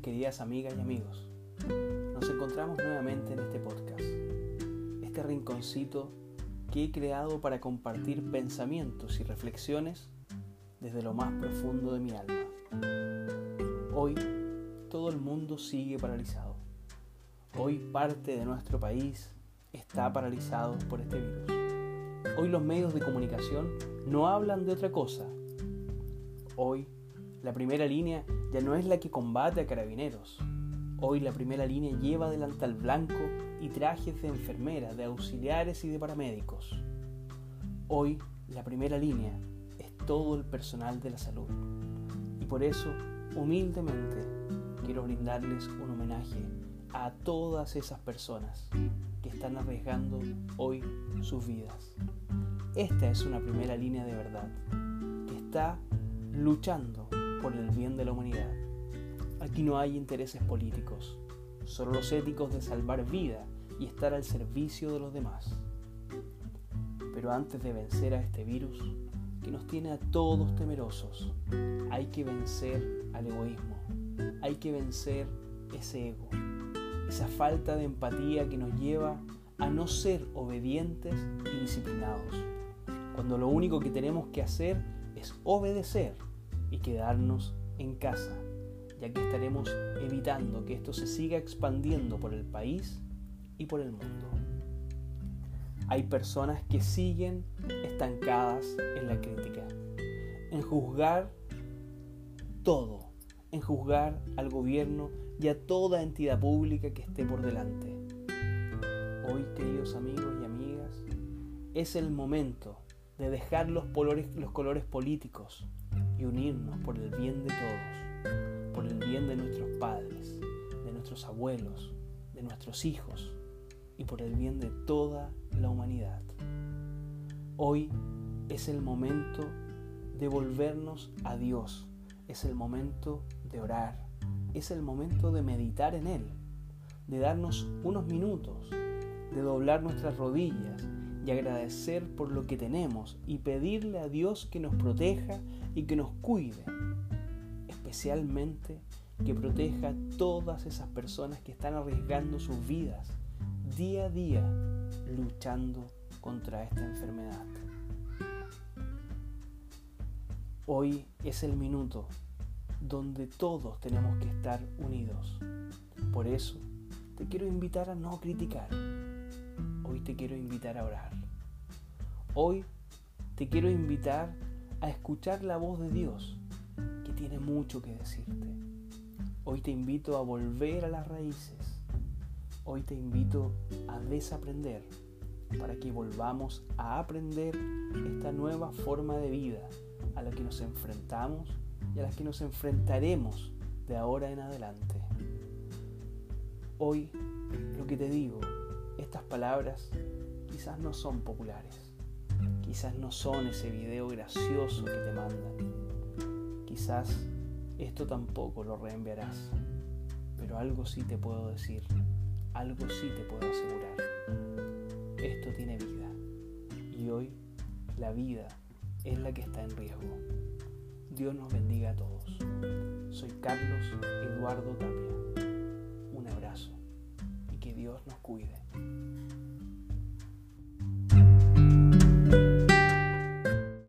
queridas amigas y amigos. Nos encontramos nuevamente en este podcast, este rinconcito que he creado para compartir pensamientos y reflexiones desde lo más profundo de mi alma. Hoy todo el mundo sigue paralizado. Hoy parte de nuestro país está paralizado por este virus. Hoy los medios de comunicación no hablan de otra cosa. Hoy la primera línea ya no es la que combate a carabineros. Hoy la primera línea lleva delantal blanco y trajes de enfermeras, de auxiliares y de paramédicos. Hoy la primera línea es todo el personal de la salud. Y por eso, humildemente, quiero brindarles un homenaje a todas esas personas que están arriesgando hoy sus vidas. Esta es una primera línea de verdad, que está luchando por el bien de la humanidad. Aquí no hay intereses políticos, solo los éticos de salvar vida y estar al servicio de los demás. Pero antes de vencer a este virus, que nos tiene a todos temerosos, hay que vencer al egoísmo, hay que vencer ese ego, esa falta de empatía que nos lleva a no ser obedientes y disciplinados, cuando lo único que tenemos que hacer es obedecer y quedarnos en casa, ya que estaremos evitando que esto se siga expandiendo por el país y por el mundo. Hay personas que siguen estancadas en la crítica, en juzgar todo, en juzgar al gobierno y a toda entidad pública que esté por delante. Hoy, queridos amigos y amigas, es el momento de dejar los colores, los colores políticos, y unirnos por el bien de todos, por el bien de nuestros padres, de nuestros abuelos, de nuestros hijos y por el bien de toda la humanidad. Hoy es el momento de volvernos a Dios, es el momento de orar, es el momento de meditar en Él, de darnos unos minutos, de doblar nuestras rodillas y agradecer por lo que tenemos y pedirle a Dios que nos proteja y que nos cuide, especialmente que proteja a todas esas personas que están arriesgando sus vidas día a día luchando contra esta enfermedad. Hoy es el minuto donde todos tenemos que estar unidos. Por eso te quiero invitar a no criticar, hoy te quiero invitar a orar. Hoy te quiero invitar a escuchar la voz de Dios, que tiene mucho que decirte. Hoy te invito a volver a las raíces. Hoy te invito a desaprender para que volvamos a aprender esta nueva forma de vida a la que nos enfrentamos y a la que nos enfrentaremos de ahora en adelante. Hoy, lo que te digo, estas palabras quizás no son populares, quizás no son ese video gracioso que te mandan, quizás esto tampoco lo reenviarás, pero algo sí te puedo decir, algo sí te puedo asegurar. Esto tiene vida y hoy la vida es la que está en riesgo. Dios nos bendiga a todos. Soy Carlos Eduardo Tapia. Un abrazo y que Dios nos cuide.